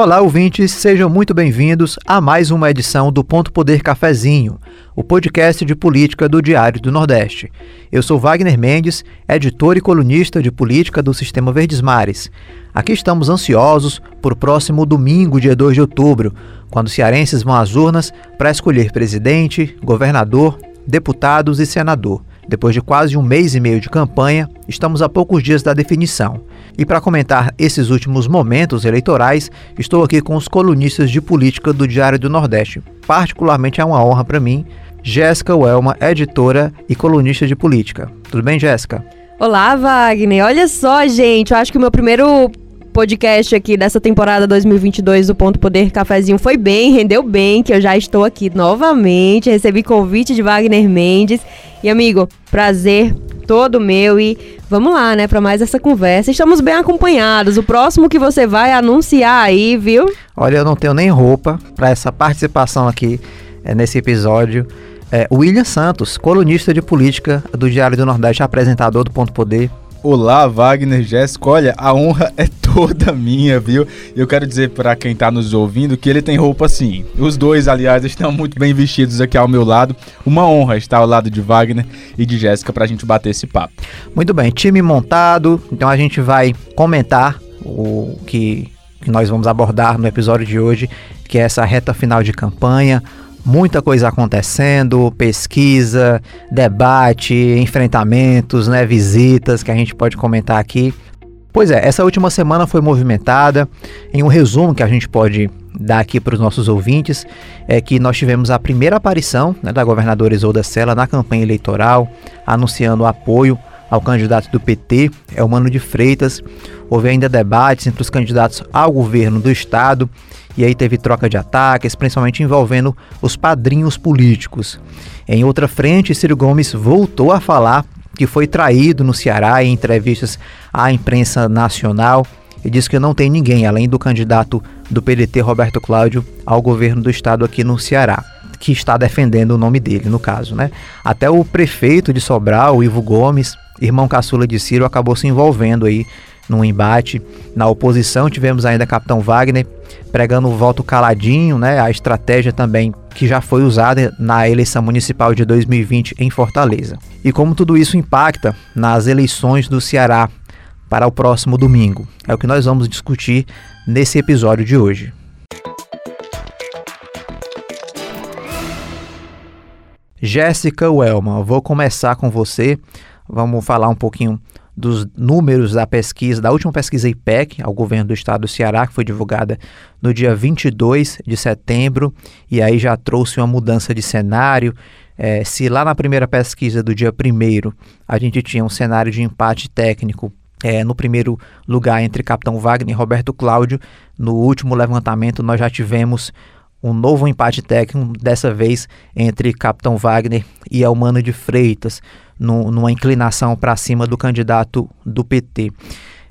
Olá, ouvintes, sejam muito bem-vindos a mais uma edição do Ponto Poder Cafezinho, o podcast de política do Diário do Nordeste. Eu sou Wagner Mendes, editor e colunista de política do Sistema Verdes Mares. Aqui estamos ansiosos por próximo domingo, dia 2 de outubro, quando cearenses vão às urnas para escolher presidente, governador, deputados e senador. Depois de quase um mês e meio de campanha, estamos a poucos dias da definição. E para comentar esses últimos momentos eleitorais, estou aqui com os colunistas de política do Diário do Nordeste. Particularmente é uma honra para mim, Jéssica Welma, editora e colunista de política. Tudo bem, Jéssica? Olá, Wagner. Olha só, gente, eu acho que o meu primeiro podcast aqui dessa temporada 2022 do Ponto Poder Cafezinho foi bem, rendeu bem, que eu já estou aqui novamente. Recebi convite de Wagner Mendes. E, amigo, prazer todo meu e vamos lá, né, para mais essa conversa. Estamos bem acompanhados. O próximo que você vai anunciar aí, viu? Olha, eu não tenho nem roupa para essa participação aqui é, nesse episódio. É, William Santos, colunista de política do Diário do Nordeste, apresentador do Ponto Poder. Olá, Wagner, Jéssica. Olha, a honra é toda minha, viu? Eu quero dizer para quem tá nos ouvindo que ele tem roupa assim. Os dois, aliás, estão muito bem vestidos aqui ao meu lado. Uma honra estar ao lado de Wagner e de Jéssica pra gente bater esse papo. Muito bem, time montado. Então a gente vai comentar o que, que nós vamos abordar no episódio de hoje, que é essa reta final de campanha muita coisa acontecendo, pesquisa, debate, enfrentamentos, né, visitas que a gente pode comentar aqui. Pois é, essa última semana foi movimentada. Em um resumo que a gente pode dar aqui para os nossos ouvintes, é que nós tivemos a primeira aparição né, da governadora Isolda Sela na campanha eleitoral, anunciando apoio ao candidato do PT, é o Mano de Freitas. Houve ainda debates entre os candidatos ao governo do estado e aí teve troca de ataques, principalmente envolvendo os padrinhos políticos. Em outra frente, Ciro Gomes voltou a falar que foi traído no Ceará em entrevistas à imprensa nacional e disse que não tem ninguém além do candidato do PDT Roberto Cláudio ao governo do estado aqui no Ceará que está defendendo o nome dele, no caso, né? Até o prefeito de Sobral, Ivo Gomes, irmão caçula de Ciro, acabou se envolvendo aí num embate. Na oposição tivemos ainda Capitão Wagner pregando o voto caladinho, né? A estratégia também que já foi usada na eleição municipal de 2020 em Fortaleza. E como tudo isso impacta nas eleições do Ceará para o próximo domingo? É o que nós vamos discutir nesse episódio de hoje. Jéssica Welman, vou começar com você. Vamos falar um pouquinho dos números da pesquisa, da última pesquisa IPEC ao governo do estado do Ceará, que foi divulgada no dia 22 de setembro, e aí já trouxe uma mudança de cenário. É, se lá na primeira pesquisa do dia 1 a gente tinha um cenário de empate técnico é, no primeiro lugar entre Capitão Wagner e Roberto Cláudio, no último levantamento nós já tivemos um novo empate técnico, dessa vez entre Capitão Wagner e Elmano de Freitas no, numa inclinação para cima do candidato do PT.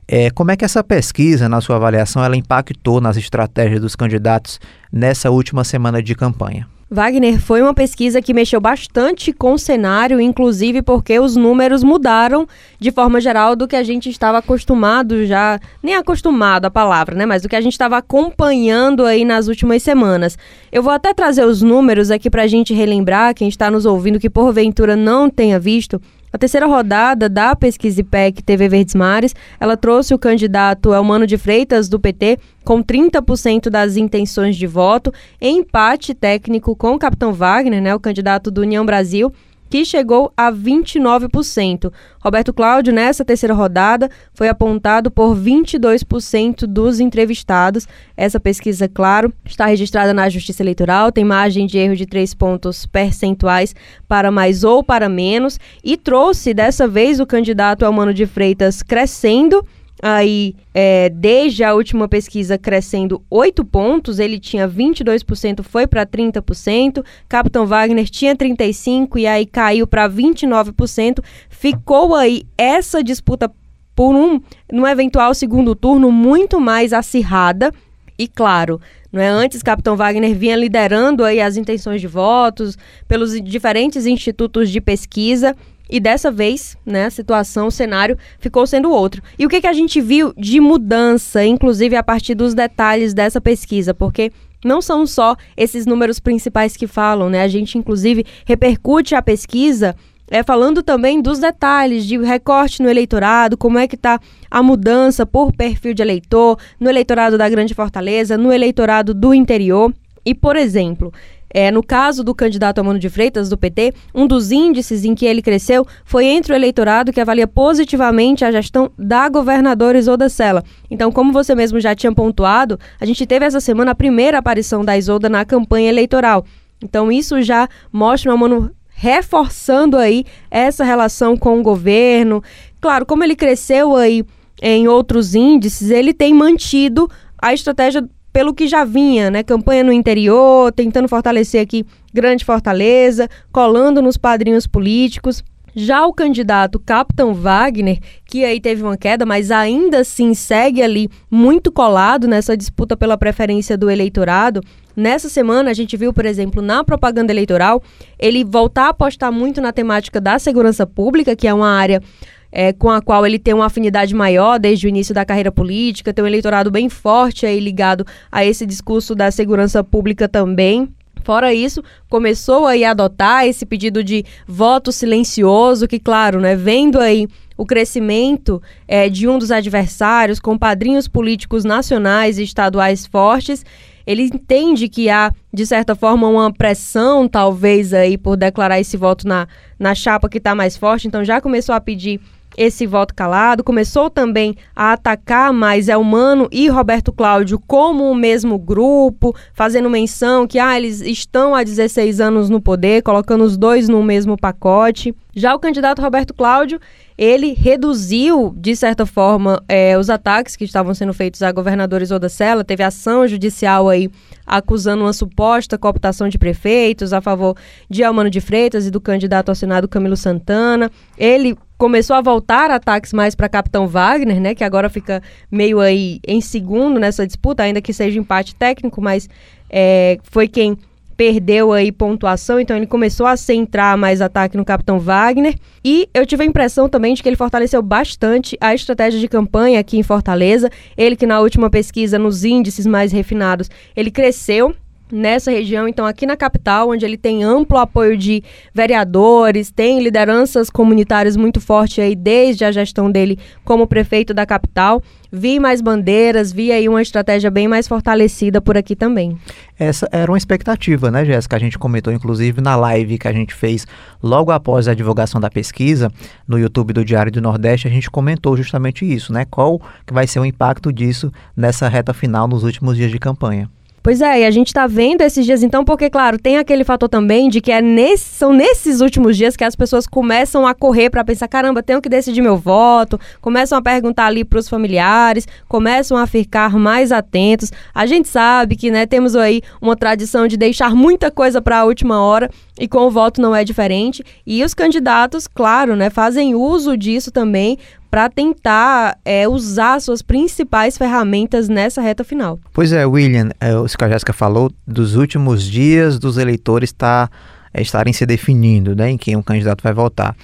É, como é que essa pesquisa, na sua avaliação, ela impactou nas estratégias dos candidatos nessa última semana de campanha? Wagner, foi uma pesquisa que mexeu bastante com o cenário, inclusive porque os números mudaram de forma geral do que a gente estava acostumado já, nem acostumado a palavra, né? Mas do que a gente estava acompanhando aí nas últimas semanas. Eu vou até trazer os números aqui para a gente relembrar, quem está nos ouvindo que porventura não tenha visto. A terceira rodada da pesquisa IPEC TV Verdes Mares, ela trouxe o candidato Elmano de Freitas, do PT, com 30% das intenções de voto, em empate técnico com o Capitão Wagner, né, o candidato do União Brasil, que chegou a 29%. Roberto Cláudio, nessa terceira rodada, foi apontado por 22% dos entrevistados. Essa pesquisa, claro, está registrada na Justiça Eleitoral, tem margem de erro de 3 pontos percentuais para mais ou para menos, e trouxe dessa vez o candidato Almano de Freitas crescendo aí é, desde a última pesquisa crescendo 8 pontos, ele tinha 22%, foi para 30%, Capitão Wagner tinha 35% e aí caiu para 29%, ficou aí essa disputa por um, num eventual segundo turno muito mais acirrada, e claro, não é antes Capitão Wagner vinha liderando aí as intenções de votos pelos diferentes institutos de pesquisa E dessa vez, né, a situação, o cenário ficou sendo outro. E o que, que a gente viu de mudança, inclusive a partir dos detalhes dessa pesquisa? Porque não são só esses números principais que falam, né? A gente, inclusive, repercute a pesquisa é, falando também dos detalhes de recorte no eleitorado, como é que está a mudança por perfil de eleitor, no eleitorado da Grande Fortaleza, no eleitorado do interior. E, por exemplo, é, no caso do candidato Amano de Freitas, do PT, um dos índices em que ele cresceu foi entre o eleitorado que avalia positivamente a gestão da governadora Isolda Sela. Então, como você mesmo já tinha pontuado, a gente teve essa semana a primeira aparição da Isolda na campanha eleitoral. Então, isso já mostra o Amano reforçando aí essa relação com o governo. Claro, como ele cresceu aí em outros índices, ele tem mantido a estratégia pelo que já vinha, né? Campanha no interior, tentando fortalecer aqui Grande Fortaleza, colando nos padrinhos políticos. Já o candidato Capitão Wagner, que aí teve uma queda, mas ainda assim segue ali muito colado nessa disputa pela preferência do eleitorado. Nessa semana, a gente viu, por exemplo, na propaganda eleitoral, ele voltar a apostar muito na temática da segurança pública, que é uma área é, com a qual ele tem uma afinidade maior desde o início da carreira política, tem um eleitorado bem forte aí ligado a esse discurso da segurança pública também. Fora isso, começou aí a adotar esse pedido de voto silencioso, que, claro, né, vendo aí o crescimento é, de um dos adversários com padrinhos políticos nacionais e estaduais fortes, ele entende que há, de certa forma, uma pressão, talvez, aí por declarar esse voto na, na chapa que está mais forte, então já começou a pedir esse voto calado, começou também a atacar mais Elmano e Roberto Cláudio como o mesmo grupo, fazendo menção que ah, eles estão há 16 anos no poder, colocando os dois no mesmo pacote. Já o candidato Roberto Cláudio, ele reduziu, de certa forma, é, os ataques que estavam sendo feitos a governadores Isolda Sela, teve ação judicial aí acusando uma suposta cooptação de prefeitos a favor de Almano de Freitas e do candidato ao Senado Camilo Santana. Ele começou a voltar ataques mais para Capitão Wagner, né, que agora fica meio aí em segundo nessa disputa, ainda que seja empate técnico, mas é, foi quem perdeu aí pontuação, então ele começou a centrar mais ataque no Capitão Wagner. E eu tive a impressão também de que ele fortaleceu bastante a estratégia de campanha aqui em Fortaleza. Ele que na última pesquisa, nos índices mais refinados, ele cresceu nessa região, então aqui na capital, onde ele tem amplo apoio de vereadores, tem lideranças comunitárias muito forte aí desde a gestão dele como prefeito da capital. Vi mais bandeiras, vi aí uma estratégia bem mais fortalecida por aqui também. Essa era uma expectativa, né, Jéssica? A gente comentou inclusive na live que a gente fez logo após a divulgação da pesquisa no YouTube do Diário do Nordeste, a gente comentou justamente isso, né? Qual que vai ser o impacto disso nessa reta final nos últimos dias de campanha? Pois é, e a gente está vendo esses dias então, porque, claro, tem aquele fator também de que é nesse, são nesses últimos dias que as pessoas começam a correr para pensar: caramba, tenho que decidir meu voto, começam a perguntar ali para os familiares, começam a ficar mais atentos. A gente sabe que, né, temos aí uma tradição de deixar muita coisa para a última hora e com o voto não é diferente. E os candidatos, claro, né, fazem uso disso também para tentar é, usar suas principais ferramentas nessa reta final. Pois é, William, é, o que a Jéssica falou, dos últimos dias dos eleitores tá, é, estarem se definindo né, em quem o candidato vai votar.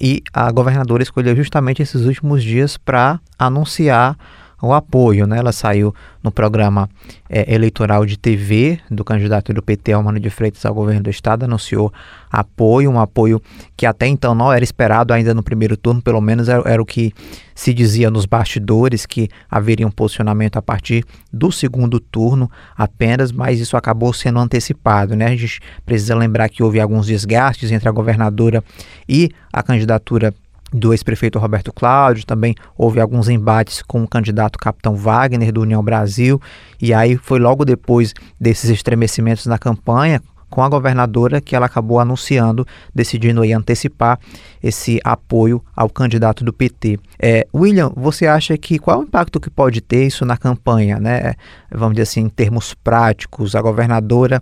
E a governadora escolheu justamente esses últimos dias para anunciar o apoio. Né? Ela saiu no programa é, eleitoral de TV do candidato do PT, Almano de Freitas, ao governo do estado, anunciou apoio, um apoio que até então não era esperado ainda no primeiro turno, pelo menos era, era o que se dizia nos bastidores, que haveria um posicionamento a partir do segundo turno apenas, mas isso acabou sendo antecipado. Né? A gente precisa lembrar que houve alguns desgastes entre a governadora e a candidatura do ex-prefeito Roberto Cláudio, também houve alguns embates com o candidato Capitão Wagner do União Brasil, e aí foi logo depois desses estremecimentos na campanha, com a governadora que ela acabou anunciando, decidindo aí antecipar esse apoio ao candidato do PT. É, William, você acha que qual é o impacto que pode ter isso na campanha, né? Vamos dizer assim, em termos práticos, a governadora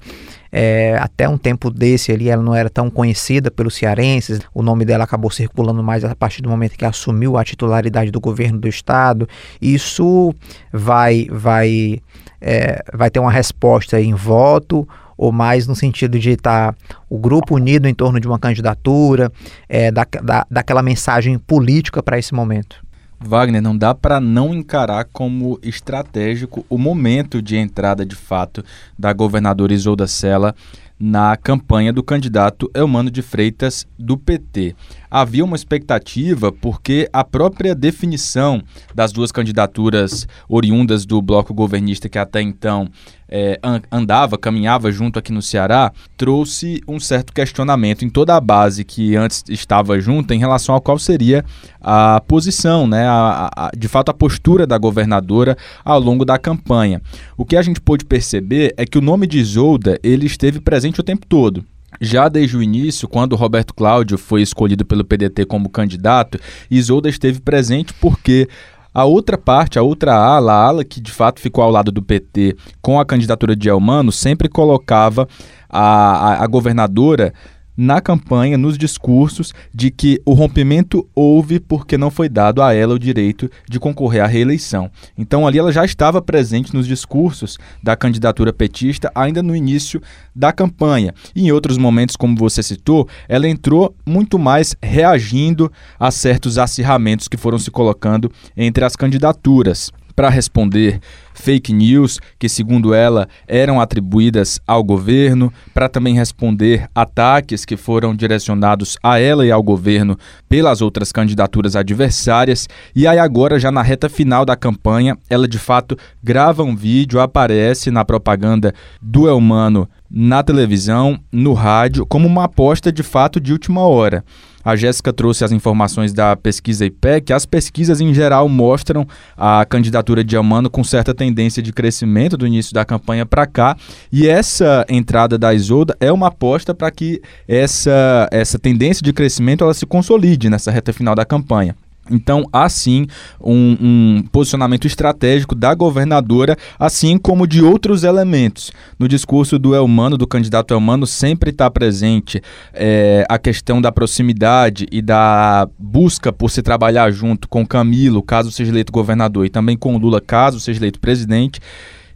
é, até um tempo desse ali ela não era tão conhecida pelos cearenses, o nome dela acabou circulando mais a partir do momento que assumiu a titularidade do governo do estado. Isso vai vai é, vai ter uma resposta em voto ou mais no sentido de estar tá o grupo unido em torno de uma candidatura, é, da, da, daquela mensagem política para esse momento? Wagner, não dá para não encarar como estratégico o momento de entrada de fato da governadora Isolda Sela na campanha do candidato Elmano de Freitas do PT. Havia uma expectativa porque a própria definição das duas candidaturas oriundas do bloco governista que até então é, andava, caminhava junto aqui no Ceará, trouxe um certo questionamento em toda a base que antes estava junto em relação a qual seria a posição, né, a, a, de fato a postura da governadora ao longo da campanha. O que a gente pôde perceber é que o nome de Isolda ele esteve presente o tempo todo. Já desde o início, quando Roberto Cláudio foi escolhido pelo PDT como candidato, Isolda esteve presente porque a outra parte, a outra ala, a ala que de fato ficou ao lado do PT com a candidatura de Elmano, sempre colocava a, a, a governadora na campanha, nos discursos, de que o rompimento houve porque não foi dado a ela o direito de concorrer à reeleição. Então ali ela já estava presente nos discursos da candidatura petista ainda no início da campanha. E em outros momentos, como você citou, ela entrou muito mais reagindo a certos acirramentos que foram se colocando entre as candidaturas para responder fake news que, segundo ela, eram atribuídas ao governo, para também responder ataques que foram direcionados a ela e ao governo pelas outras candidaturas adversárias. E aí, agora, já na reta final da campanha, ela de fato grava um vídeo, aparece na propaganda do Elmano na televisão, no rádio, como uma aposta de fato de última hora. A Jéssica trouxe as informações da pesquisa IPEC. As pesquisas, em geral, mostram a candidatura de Amano com certa tendência de crescimento do início da campanha para cá. E essa entrada da Isolda é uma aposta para que essa, essa tendência de crescimento ela se consolide nessa reta final da campanha. Então, há sim um, um, posicionamento estratégico da governadora, assim como de outros elementos. No discurso do Elmano, do candidato Elmano, sempre está presente é, a questão da proximidade e da busca por se trabalhar junto com Camilo, caso seja eleito governador, e também com Lula, caso seja eleito presidente.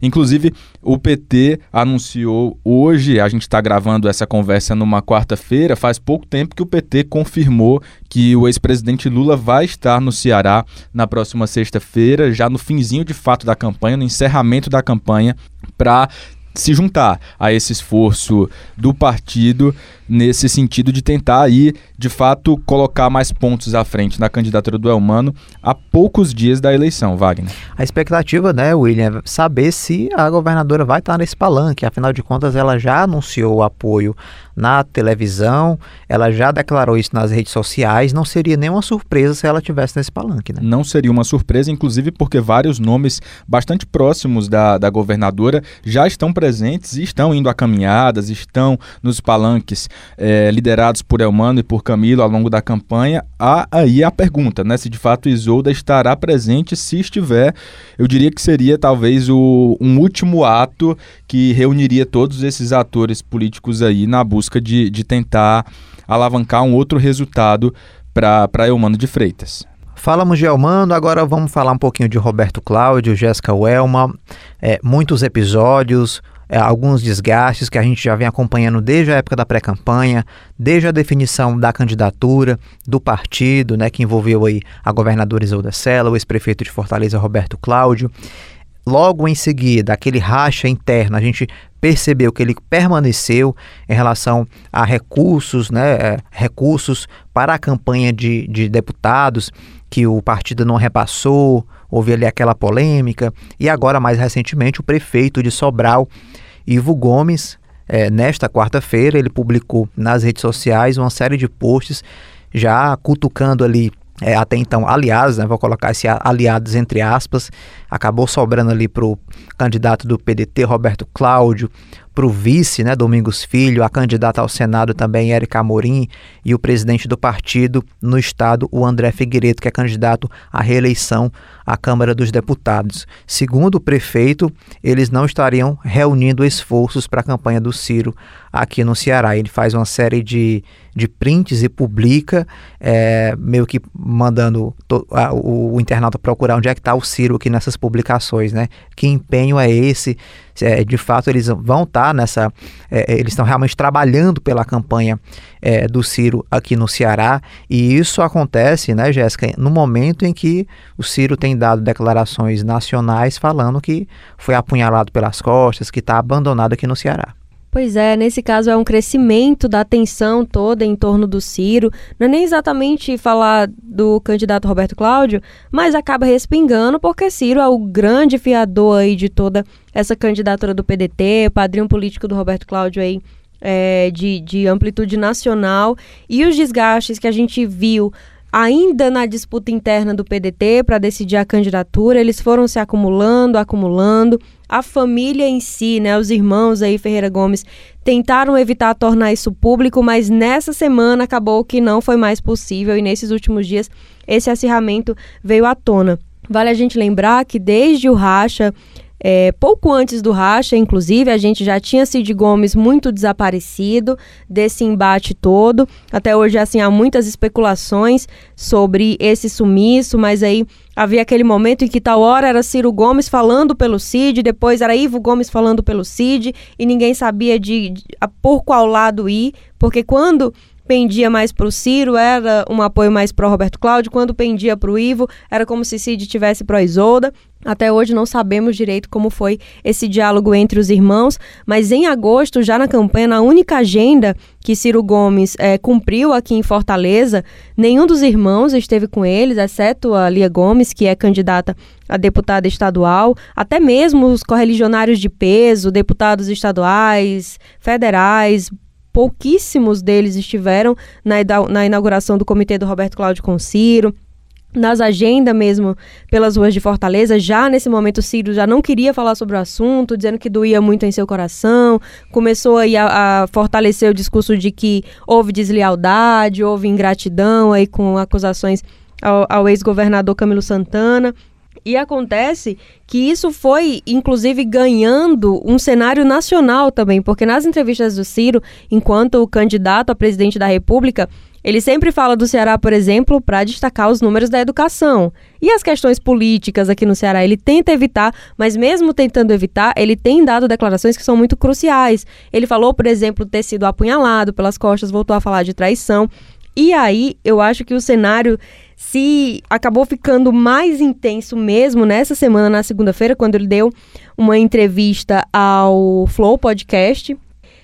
Inclusive, o PT anunciou hoje, a gente está gravando essa conversa numa quarta-feira, faz pouco tempo que o PT confirmou que o ex-presidente Lula vai estar no Ceará na próxima sexta-feira, já no finzinho de fato da campanha, no encerramento da campanha, para se juntar a esse esforço do partido nesse sentido de tentar aí, de fato, colocar mais pontos à frente na candidatura do Elmano a poucos dias da eleição, Wagner. A expectativa, né, William, é saber se a governadora vai estar nesse palanque. Afinal de contas, ela já anunciou o apoio na televisão, ela já declarou isso nas redes sociais. Não seria nenhuma surpresa se ela tivesse nesse palanque, né? Não seria uma surpresa, inclusive porque vários nomes bastante próximos da, da governadora já estão presentes e estão indo a caminhadas, estão nos palanques é, liderados por Elmano e por Camilo ao longo da campanha, há aí a pergunta, né? Se de fato Isolda estará presente, se estiver, eu diria que seria talvez o, um último ato que reuniria todos esses atores políticos aí na busca de, de tentar alavancar um outro resultado para Elmano de Freitas. Falamos de Elmano, agora vamos falar um pouquinho de Roberto Cláudio, Jéssica Welma, é, muitos episódios, é, alguns desgastes que a gente já vem acompanhando desde a época da pré-campanha, desde a definição da candidatura do partido, né, que envolveu aí a governadora Isolda Sela, o ex-prefeito de Fortaleza Roberto Cláudio. Logo em seguida, aquele racha interno, a gente percebeu que ele permaneceu em relação a recursos, né, é, recursos para a campanha de, de deputados que o partido não repassou, houve ali aquela polêmica, e agora, mais recentemente, o prefeito de Sobral Ivo Gomes, é, nesta quarta-feira, ele publicou nas redes sociais uma série de posts já cutucando ali é, até então aliados, né, vou colocar esse aliados entre aspas, acabou sobrando ali para o candidato do PDT, Roberto Cláudio, para o vice, né, Domingos Filho, a candidata ao Senado também, Érica Amorim, e o presidente do partido no estado, o André Figueiredo, que é candidato à reeleição à Câmara dos Deputados. Segundo o prefeito, eles não estariam reunindo esforços para a campanha do Ciro aqui no Ceará. Ele faz uma série de, de prints e publica, é, meio que mandando to, a, o, o internauta procurar onde é que está o Ciro aqui nessas publicações, né? Que empenho é esse? É, de fato, eles vão estar tá nessa. É, é, eles estão realmente trabalhando pela campanha é, do Ciro aqui no Ceará. E isso acontece, né, Jéssica, no momento em que o Ciro tem dado declarações nacionais falando que foi apunhalado pelas costas, que está abandonado aqui no Ceará. Pois é, nesse caso é um crescimento da atenção toda em torno do Ciro. Não é nem exatamente falar do candidato Roberto Cláudio, mas acaba respingando porque Ciro é o grande fiador aí de toda essa candidatura do PDT, padrinho político do Roberto Cláudio aí é, de, de amplitude nacional. E os desgastes que a gente viu ainda na disputa interna do PDT para decidir a candidatura, eles foram se acumulando, acumulando. A família em si, né, os irmãos aí Ferreira Gomes tentaram evitar tornar isso público, mas nessa semana acabou que não foi mais possível e nesses últimos dias esse acirramento veio à tona. Vale a gente lembrar que desde o racha é, pouco antes do racha, inclusive, a gente já tinha Cid Gomes muito desaparecido desse embate todo. Até hoje, assim, há muitas especulações sobre esse sumiço, mas aí havia aquele momento em que tal hora era Ciro Gomes falando pelo Cid, depois era Ivo Gomes falando pelo Cid, e ninguém sabia de, de por qual lado ir, porque quando pendia mais para o Ciro, era um apoio mais pro Roberto Cláudio, quando pendia para o Ivo, era como se Cid tivesse pro Isolda. Até hoje não sabemos direito como foi esse diálogo entre os irmãos, mas em agosto, já na campanha, na única agenda que Ciro Gomes é, cumpriu aqui em Fortaleza, nenhum dos irmãos esteve com eles, exceto a Lia Gomes, que é candidata a deputada estadual, até mesmo os correligionários de peso, deputados estaduais, federais, pouquíssimos deles estiveram na, na inauguração do comitê do Roberto Cláudio com Ciro nas agendas mesmo pelas ruas de Fortaleza. Já nesse momento, o Ciro já não queria falar sobre o assunto, dizendo que doía muito em seu coração. Começou aí a, a fortalecer o discurso de que houve deslealdade, houve ingratidão aí com acusações ao, ao ex-governador Camilo Santana. E acontece que isso foi, inclusive, ganhando um cenário nacional também, porque nas entrevistas do Ciro, enquanto candidato a presidente da República, ele sempre fala do Ceará, por exemplo, para destacar os números da educação. E as questões políticas aqui no Ceará, ele tenta evitar, mas mesmo tentando evitar, ele tem dado declarações que são muito cruciais. Ele falou, por exemplo, ter sido apunhalado pelas costas, voltou a falar de traição. E aí, eu acho que o cenário se acabou ficando mais intenso mesmo nessa semana, na segunda-feira, quando ele deu uma entrevista ao Flow Podcast.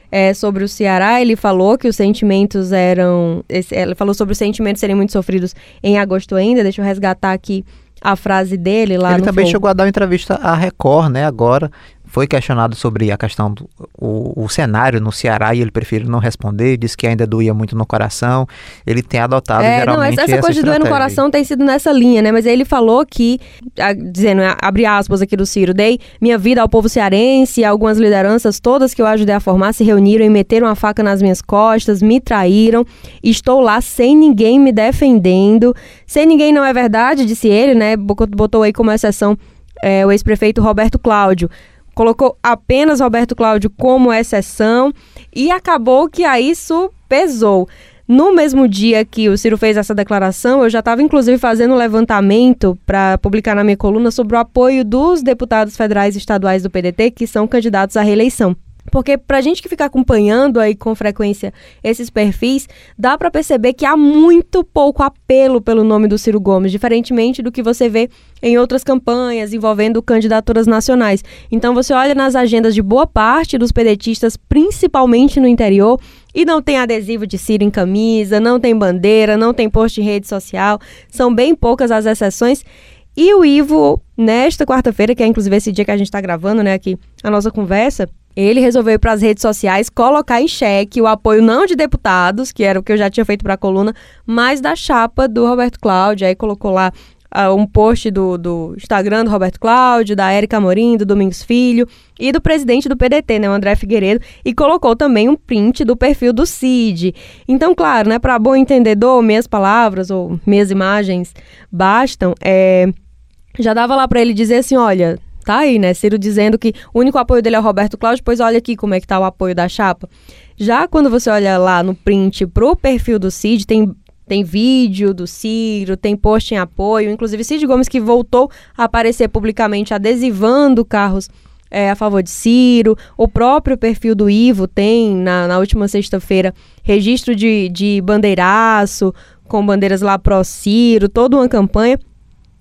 É, sobre o Ceará, ele falou que os sentimentos eram. Ele falou sobre os sentimentos serem muito sofridos em agosto ainda. Deixa eu resgatar aqui a frase dele lá ele no também Flow. chegou a dar uma entrevista à Record, né, agora, foi questionado sobre a questão do o, o, cenário no Ceará e ele preferiu não responder, disse que ainda doía muito no coração. Ele tem adotado é, geralmente não, essa, essa, essa coisa de doer no coração tem sido nessa linha, né? Mas ele falou que, a, dizendo, abre aspas aqui do Ciro, dei minha vida ao povo cearense, algumas lideranças todas que eu ajudei a formar se reuniram e meteram a faca nas minhas costas, me traíram, estou lá sem ninguém me defendendo. Sem ninguém não é verdade, disse ele, né? Botou aí como exceção é, o ex-prefeito Roberto Cláudio colocou apenas Roberto Cláudio como exceção e acabou que aí isso pesou. No mesmo dia que o Ciro fez essa declaração, eu já estava inclusive fazendo um levantamento para publicar na minha coluna sobre o apoio dos deputados federais e estaduais do PDT que são candidatos à reeleição. Porque para a gente que fica acompanhando aí com frequência esses perfis, dá para perceber que há muito pouco apelo pelo nome do Ciro Gomes, diferentemente do que você vê em outras campanhas envolvendo candidaturas nacionais. Então você olha nas agendas de boa parte dos pedetistas, principalmente no interior, e não tem adesivo de Ciro em camisa, não tem bandeira, não tem post em rede social, são bem poucas as exceções. E o Ivo, nesta quarta-feira, que é inclusive esse dia que a gente está gravando, né, aqui a nossa conversa, ele resolveu ir para as redes sociais colocar em xeque o apoio não de deputados, que era o que eu já tinha feito para a coluna, mas da chapa do Roberto Cláudio. Aí colocou lá uh, um post do, do Instagram do Roberto Cláudio, da Érica Amorim, do Domingos Filho e do presidente do PDT, né, o André Figueiredo, e colocou também um print do perfil do Cid. Então, claro, né, para bom entendedor, minhas palavras ou minhas imagens bastam, é, já dava lá para ele dizer assim, olha, tá aí, né? Ciro dizendo que o único apoio dele é o Roberto Cláudio, pois olha aqui como é que tá o apoio da chapa. Já quando você olha lá no print pro perfil do Cid, tem Tem vídeo do Ciro, tem post em apoio, inclusive Cid Gomes que voltou a aparecer publicamente adesivando carros é, a favor de Ciro. O próprio perfil do Ivo tem, na, na última sexta-feira, registro de, de bandeiraço, com bandeiras lá pró-Ciro, toda uma campanha.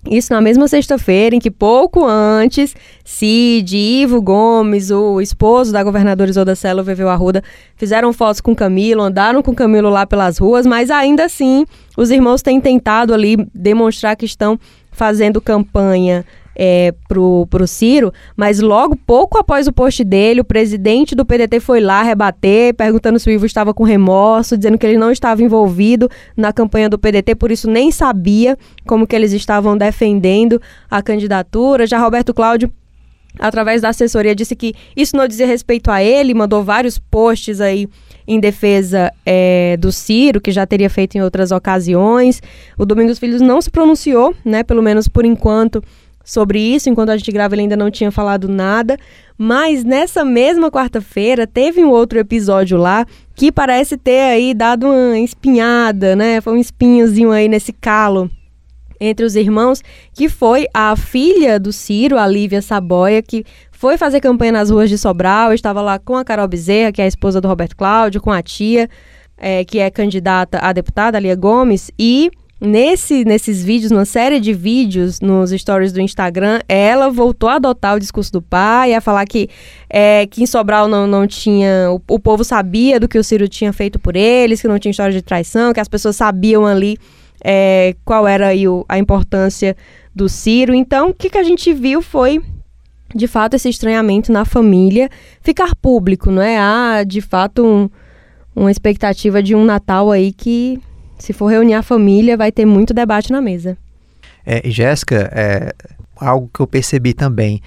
Isso na mesma sexta-feira, em que pouco antes, Cid, Ivo Gomes, o esposo da governadora Isolda Celo, Viveu Arruda, fizeram fotos com Camilo, andaram com Camilo lá pelas ruas, mas ainda assim, os irmãos têm tentado ali demonstrar que estão fazendo campanha é, pro, pro Ciro, mas logo, pouco após o post dele, o presidente do PDT foi lá rebater, perguntando se o Ivo estava com remorso, dizendo que ele não estava envolvido na campanha do PDT, por isso nem sabia como que eles estavam defendendo a candidatura. Já Roberto Cláudio através da assessoria, disse que isso não dizia respeito a ele, mandou vários posts aí em defesa é, do Ciro, que já teria feito em outras ocasiões. O Domingos Filhos não se pronunciou, né, pelo menos por enquanto, sobre isso. Enquanto a gente grava, ele ainda não tinha falado nada. Mas nessa mesma quarta-feira, teve um outro episódio lá que parece ter aí dado uma espinhada, né? Foi um espinhozinho aí nesse calo entre os irmãos, que foi a filha do Ciro, a Lívia Saboia, que foi fazer campanha nas ruas de Sobral, estava lá com a Carol Bezerra, que é a esposa do Roberto Cláudio, com a tia, é, que é candidata a deputada, a Lia Gomes, e Nesse, nesses vídeos, uma série de vídeos nos stories do Instagram, ela voltou a adotar o discurso do pai, a falar que, é, que em Sobral não, não tinha. O, o povo sabia do que o Ciro tinha feito por eles, que não tinha história de traição, que as pessoas sabiam ali é, qual era o, a importância do Ciro. Então, o que, que a gente viu foi de fato esse estranhamento na família ficar público, não é? Há de fato um, uma expectativa de um Natal aí que se for reunir a família, vai ter muito debate na mesa. É, Jéssica, é, algo que eu percebi também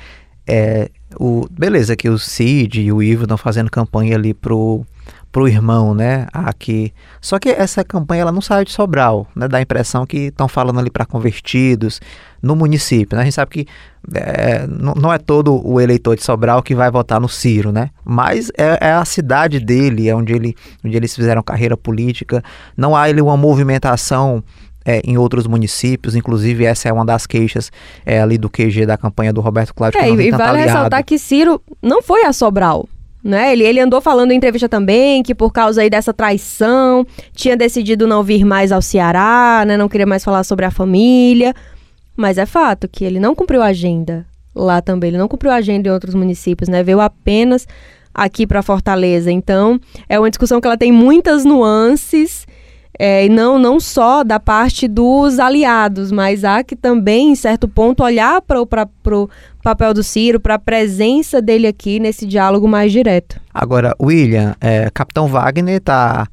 é o beleza que o Cid e o Ivo estão fazendo campanha ali pro pro irmão, né? Aqui. Só que essa campanha ela não saiu de Sobral, né? Dá a impressão que estão falando ali para convertidos no município. Né? A gente sabe que é, não é todo o eleitor de Sobral que vai votar no Ciro, né? Mas é, é, a cidade dele, é onde, ele, onde eles fizeram carreira política. Não há ele uma movimentação é, em outros municípios, inclusive essa é uma das queixas é, ali do QG da campanha do Roberto Cláudio. É, e vale aliado. ressaltar que Ciro não foi a Sobral. Né? Ele, ele andou falando em entrevista também que por causa aí dessa traição tinha decidido não vir mais ao Ceará, né? não queria mais falar sobre a família. Mas é fato que ele não cumpriu a agenda lá também, ele não cumpriu a agenda em outros municípios, né? Veio apenas aqui para Fortaleza. Então, é uma discussão que ela tem muitas nuances, é, não, não só da parte dos aliados, mas há que também, em certo ponto, olhar para o papel do Ciro, para a presença dele aqui nesse diálogo mais direto. Agora, William, é, Capitão Wagner está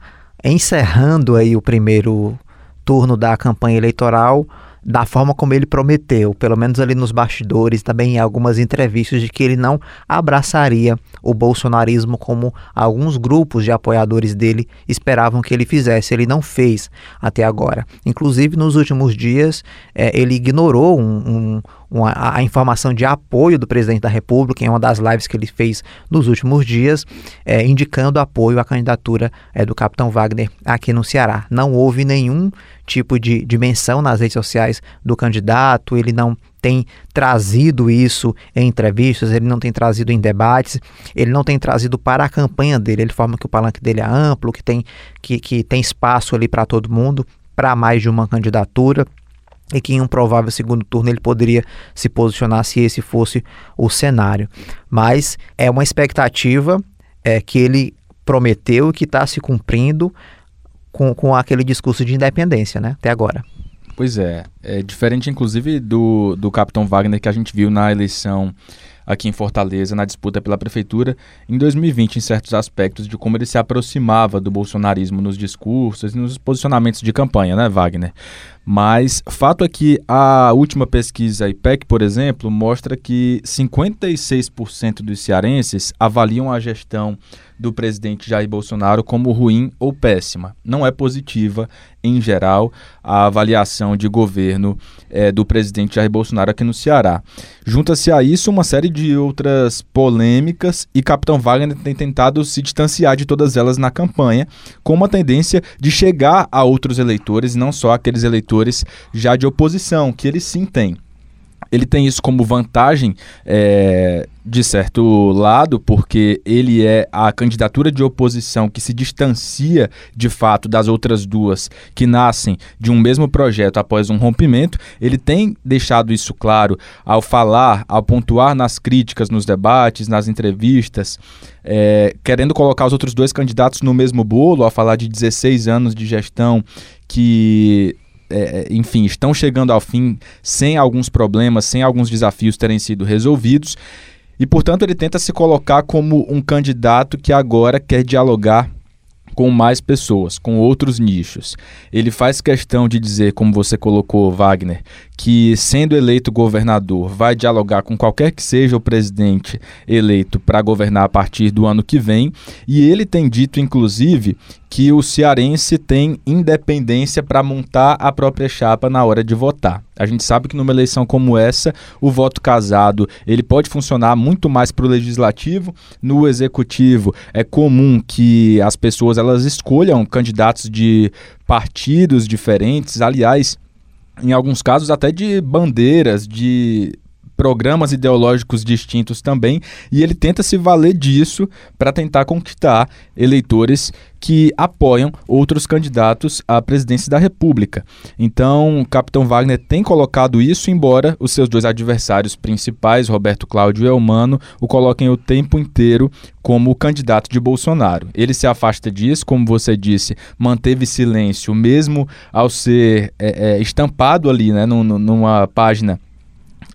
encerrando aí o primeiro turno da campanha eleitoral da forma como ele prometeu, pelo menos ali nos bastidores, também em algumas entrevistas, de que ele não abraçaria o bolsonarismo como alguns grupos de apoiadores dele esperavam que ele fizesse. Ele não fez até agora. Inclusive, nos últimos dias, é, ele ignorou um, um, uma, a informação de apoio do presidente da República em uma das lives que ele fez nos últimos dias, é, indicando apoio à candidatura é, do capitão Wagner aqui no Ceará. Não houve nenhum tipo de, de menção nas redes sociais do candidato, ele não tem trazido isso em entrevistas, ele não tem trazido em debates, ele não tem trazido para a campanha dele. Ele forma que o palanque dele é amplo, que tem, que, que tem espaço ali para todo mundo, para mais de uma candidatura e que em um provável segundo turno ele poderia se posicionar se esse fosse o cenário. Mas é uma expectativa é, que ele prometeu e que está se cumprindo com, com aquele discurso de independência, né? Até agora. Pois é, é diferente inclusive do, do Capitão Wagner que a gente viu na eleição aqui em Fortaleza na disputa pela prefeitura em 2020 em certos aspectos de como ele se aproximava do bolsonarismo nos discursos e nos posicionamentos de campanha, né, Wagner? Mas fato é que a última pesquisa IPEC, por exemplo, mostra que 56% dos cearenses avaliam a gestão do presidente Jair Bolsonaro como ruim ou péssima. Não é positiva, em geral, a avaliação de governo é, do presidente Jair Bolsonaro aqui no Ceará. Junta-se a isso uma série de outras polêmicas e Capitão Wagner tem tentado se distanciar de todas elas na campanha, com uma tendência de chegar a outros eleitores, não só aqueles eleitores já de oposição, que ele sim tem ele tem isso como vantagem é, de certo lado, porque ele é a candidatura de oposição que se distancia de fato das outras duas que nascem de um mesmo projeto após um rompimento. Ele tem deixado isso claro ao falar, ao pontuar nas críticas, nos debates, nas entrevistas, é, querendo colocar os outros dois candidatos no mesmo bolo, ao falar de 16 anos de gestão que é, é, enfim, estão chegando ao fim sem alguns problemas, sem alguns desafios terem sido resolvidos. E, portanto, ele tenta se colocar como um candidato que agora quer dialogar com mais pessoas, com outros nichos. Ele faz questão de dizer, como você colocou, Wagner, que sendo eleito governador vai dialogar com qualquer que seja o presidente eleito para governar a partir do ano que vem, e ele tem dito, inclusive, que o cearense tem independência para montar a própria chapa na hora de votar. A gente sabe que numa eleição como essa, o voto casado ele pode funcionar muito mais para o legislativo. No executivo é comum que as pessoas elas escolham candidatos de partidos diferentes. Aliás, em alguns casos até de bandeiras, de programas ideológicos distintos também, e ele tenta se valer disso para tentar conquistar eleitores que apoiam outros candidatos à presidência da República. Então, capitão Wagner tem colocado isso, embora os seus dois adversários principais, Roberto Cláudio e Elmano, o coloquem o tempo inteiro como candidato de Bolsonaro. Ele se afasta disso, como você disse, manteve silêncio, mesmo ao ser é, é, estampado ali, né, numa página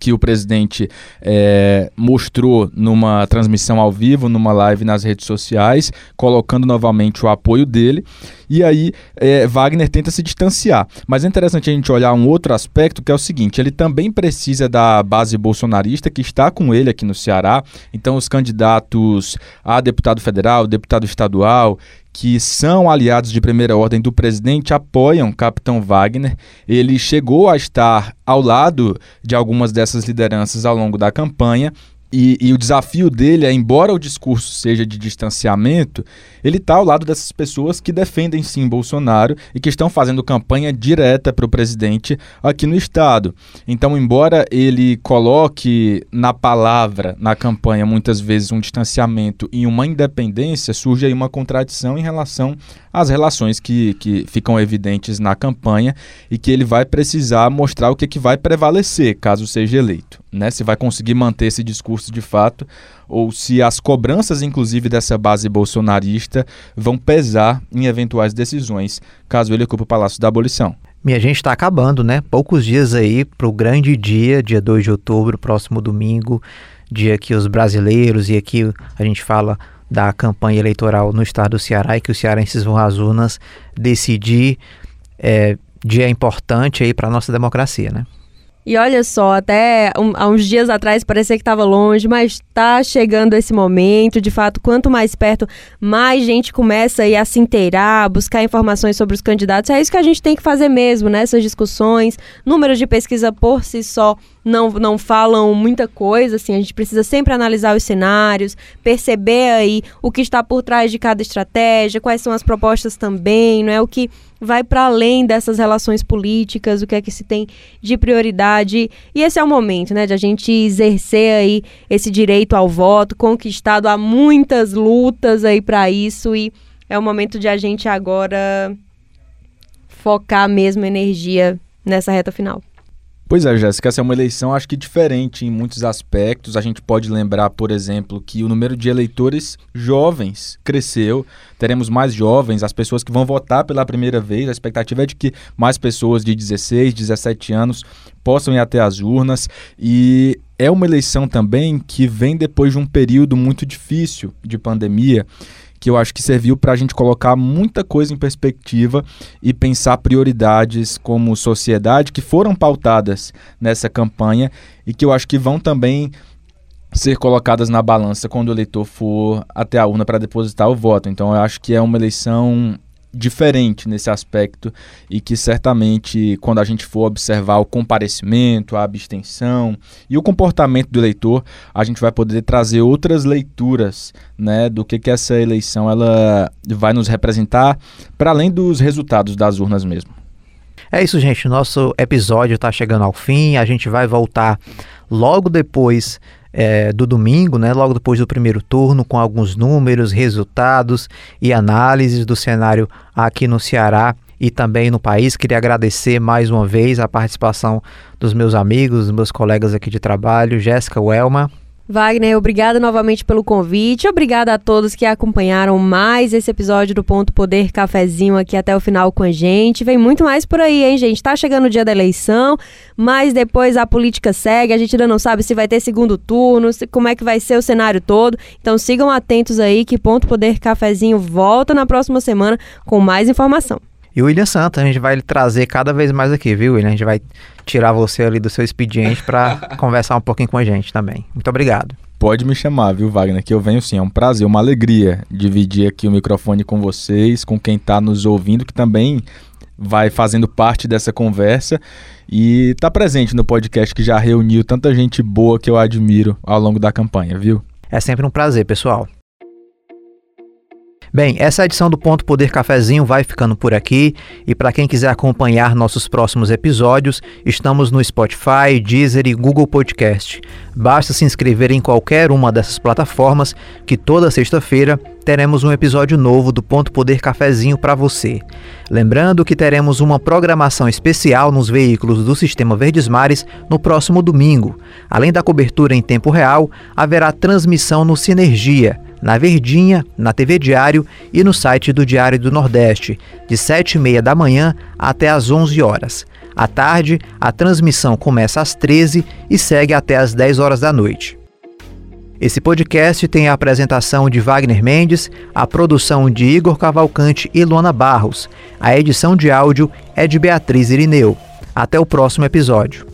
que o presidente é, mostrou numa transmissão ao vivo, numa live nas redes sociais, colocando novamente o apoio dele. E aí é, Wagner tenta se distanciar. Mas é interessante a gente olhar um outro aspecto que é o seguinte: ele também precisa da base bolsonarista que está com ele aqui no Ceará. Então, os candidatos a deputado federal, deputado estadual que são aliados de primeira ordem do presidente apoiam Capitão Wagner. Ele chegou a estar ao lado de algumas dessas lideranças ao longo da campanha e, e, o desafio dele é, embora o discurso seja de distanciamento, ele está ao lado dessas pessoas que defendem sim Bolsonaro e que estão fazendo campanha direta para o presidente aqui no estado. Então, embora ele coloque na palavra, na campanha, muitas vezes um distanciamento e uma independência, surge aí uma contradição em relação às relações que, que ficam evidentes na campanha e que ele vai precisar mostrar o que, que vai prevalecer caso seja eleito. Né? Se vai conseguir manter esse discurso de fato ou se as cobranças, inclusive, dessa base bolsonarista vão pesar em eventuais decisões caso ele ocupe o Palácio da Abolição. Minha gente está acabando, né? Poucos dias aí para o grande dia, dia 2 de outubro, próximo domingo, dia que os brasileiros e aqui a gente fala da campanha eleitoral no estado do Ceará e que os cearenses vão às urnas decidir é, dia importante aí para nossa democracia, né? E olha só, até um, há uns dias atrás parecia que estava longe, mas está chegando esse momento. De fato, quanto mais perto, mais gente começa a se inteirar, buscar informações sobre os candidatos. É isso que a gente tem que fazer mesmo, né? Essas discussões. Números de pesquisa por si só não, não falam muita coisa, assim, a gente precisa sempre analisar os cenários, perceber aí o que está por trás de cada estratégia, quais são as propostas também, não é o que vai para além dessas relações políticas, o que é que se tem de prioridade. E esse é o momento, né, de a gente exercer aí esse direito ao voto, conquistado há muitas lutas aí para isso e é o momento de a gente agora focar mesmo energia nessa reta final. Pois é, Jéssica, essa é uma eleição acho que diferente em muitos aspectos. A gente pode lembrar, por exemplo, que o número de eleitores jovens cresceu. Teremos mais jovens, as pessoas que vão votar pela primeira vez. A expectativa é de que mais pessoas de 16, 17 anos possam ir até as urnas. E é uma eleição também que vem depois de um período muito difícil de pandemia que eu acho que serviu para a gente colocar muita coisa em perspectiva e pensar prioridades como sociedade que foram pautadas nessa campanha e que eu acho que vão também ser colocadas na balança quando o eleitor for até a urna para depositar o voto. Então eu acho que é uma eleição diferente nesse aspecto e que certamente quando a gente for observar o comparecimento, a abstenção e o comportamento do eleitor, a gente vai poder trazer outras leituras, né, do que que essa eleição ela vai nos representar para além dos resultados das urnas mesmo. É isso, gente. Nosso episódio está chegando ao fim. A gente vai voltar logo depois é, do domingo, né, logo depois do primeiro turno, com alguns números, resultados e análises do cenário aqui no Ceará e também no país. Queria agradecer mais uma vez a participação dos meus amigos, dos meus colegas aqui de trabalho, Jéssica Welma. Wagner, obrigada novamente pelo convite. Obrigada a todos que acompanharam mais esse episódio do Ponto Poder Cafezinho aqui até o final com a gente. Vem muito mais por aí, hein, gente? Tá chegando o dia da eleição, mas depois a política segue. A gente ainda não sabe se vai ter segundo turno, se, como é que vai ser o cenário todo. Então sigam atentos aí que Ponto Poder Cafezinho volta na próxima semana com mais informação. E o William Santos, a gente vai trazer cada vez mais aqui, viu, William? A gente vai tirar você ali do seu expediente para conversar um pouquinho com a gente também. Muito obrigado. Pode me chamar, viu, Wagner? Que eu venho sim. É um prazer, uma alegria dividir aqui o microfone com vocês, com quem está nos ouvindo, que também vai fazendo parte dessa conversa e está presente no podcast que já reuniu tanta gente boa que eu admiro ao longo da campanha, viu? É sempre um prazer, pessoal. Bem, essa edição do Ponto Poder Cafezinho vai ficando por aqui e para quem quiser acompanhar nossos próximos episódios, estamos no Spotify, Deezer e Google Podcast. Basta se inscrever em qualquer uma dessas plataformas que toda sexta-feira teremos um episódio novo do Ponto Poder Cafezinho para você. Lembrando que teremos uma programação especial nos veículos do Sistema Verdes Mares no próximo domingo. Além da cobertura em tempo real, haverá transmissão no Sinergia na Verdinha, na TV Diário e no site do Diário do Nordeste, de 7 e meia da manhã até às 11 horas. À tarde, a transmissão começa às 13 e segue até às 10 horas da noite. Esse podcast tem a apresentação de Wagner Mendes, a produção de Igor Cavalcante e Luana Barros. A edição de áudio é de Beatriz Irineu. Até o próximo episódio.